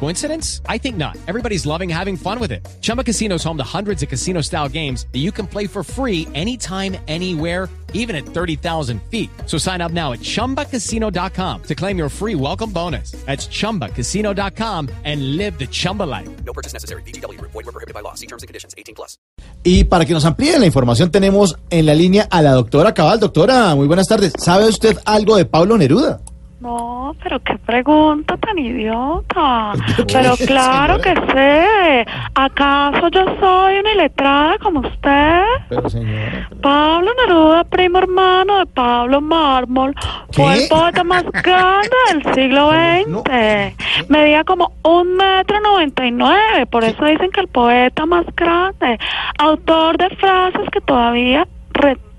Coincidence? I think not. Everybody's loving having fun with it. Chumba Casino is home to hundreds of casino style games that you can play for free anytime, anywhere, even at 30,000 feet. So sign up now at chumbacasino.com to claim your free welcome bonus. That's chumbacasino.com and live the Chumba life. No purchase necessary. BGW. Void were prohibited by law. See terms and conditions. 18 plus. Y para que nos amplíen la información tenemos en la línea a la doctora Cabal. Doctora, muy buenas tardes. ¿Sabe usted algo de Pablo Neruda? No, pero qué pregunta tan idiota. ¿Qué, Pero claro que sé. ¿Acaso yo soy una iletrada como usted? Pero señora. Pablo Neruda, primo hermano de Pablo Mármol, fue el poeta más grande del siglo No. XX. Medía como un metro noventa y nueve, por eso dicen que el poeta más grande. Autor de frases que todavía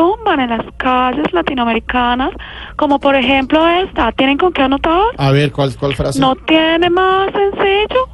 retumban en las calles latinoamericanas, como por ejemplo esta. ¿Tienen con qué anotar? A ver, ¿cuál, cuál frase? ¿No tiene más sencillo?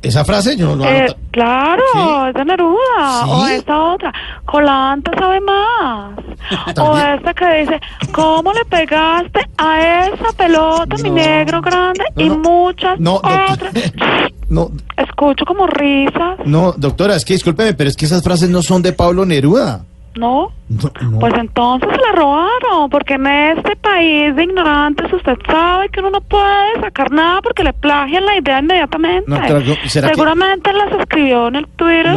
¿Esa frase? Yo no lo Eh, claro, Sí. es de Neruda. ¿Sí? O esta otra. Colanta sabe más. o esta que dice, ¿cómo le pegaste a esa pelota, mi No. negro grande? No, y no. muchas otras. No, Escucho como risas. no, doctora, es que discúlpeme, pero es que esas frases no son de Pablo Neruda. ¿No? No, no. Pues entonces se la robaron, porque en este país de ignorantes usted sabe que uno no puede sacar nada porque le plagian la idea inmediatamente. No, pero, ¿será que- Seguramente las escribió en el Twitter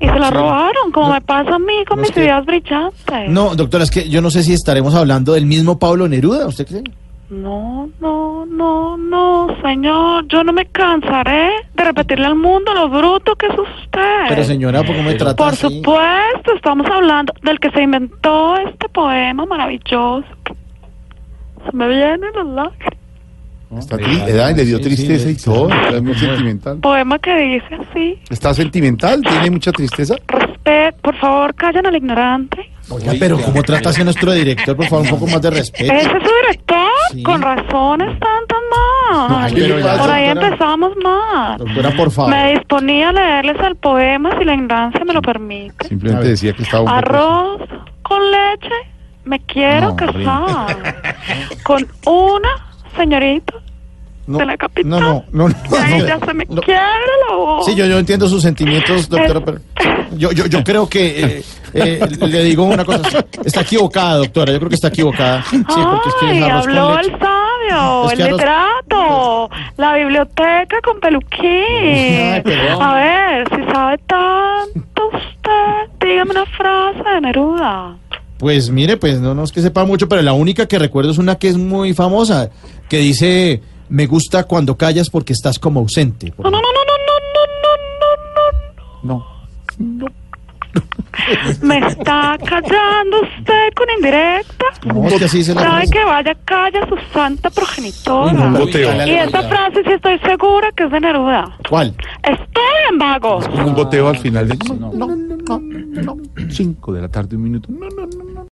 y se la robaron, como me pasa a mí con es mis que- ideas brillantes. No, doctora, es que yo no sé si estaremos hablando del mismo Pablo Neruda, ¿usted cree? No, no, no, no, señor, yo no me cansaré de repetirle al mundo lo bruto que es usted. Pero señora, ¿por qué me trata Por así? supuesto, estamos hablando del que se inventó este poema maravilloso. Se me vienen las lágrimas. Está triste, le dio Sí, tristeza sí, y todo, sí. está muy sentimental. Poema que dice así. ¿Está sentimental? ¿Tiene mucha tristeza? Respeto, por favor, callen al ignorante. Oiga, pero ¿cómo trata así a nuestro director? Por favor, un poco más de respeto. Ese es su director. Sí. Con razones tantas por ahí empezamos mal. Doctora, por favor. Me disponía a leerles el poema si la ignorancia me lo permite. Simplemente decía que estaba un poco... Arroz con leche, me quiero No, casar. Con una señorita No, de la capital. no, no, no, no, ya se me No. quiebra la voz. Sí, yo, yo entiendo sus sentimientos, doctora, pero yo, yo, yo creo que eh, eh, le digo una cosa. Está equivocada, doctora. Yo creo que está equivocada. Sí, porque es que Ay, es arroz con habló leche. el sabio, Es que el literato, la biblioteca con peluquín. A ver, si sabe tanto usted, dígame una frase de Neruda. Pues mire, pues no, no es que sepa mucho, pero la única que recuerdo es una que es muy famosa, que dice, me gusta cuando callas porque estás como ausente. No, no, no, no, no, no, no, no, no, no. No. Me está callando usted con indirecta. No, es que así se la Sabe que vaya calla su santa progenitora. No, y esta frase sí estoy segura que es de Neruda. ¿Cuál? Estoy en vago. Un goteo al final de... No, no, no, no, no. Cinco de la tarde, un minuto. No, no, no.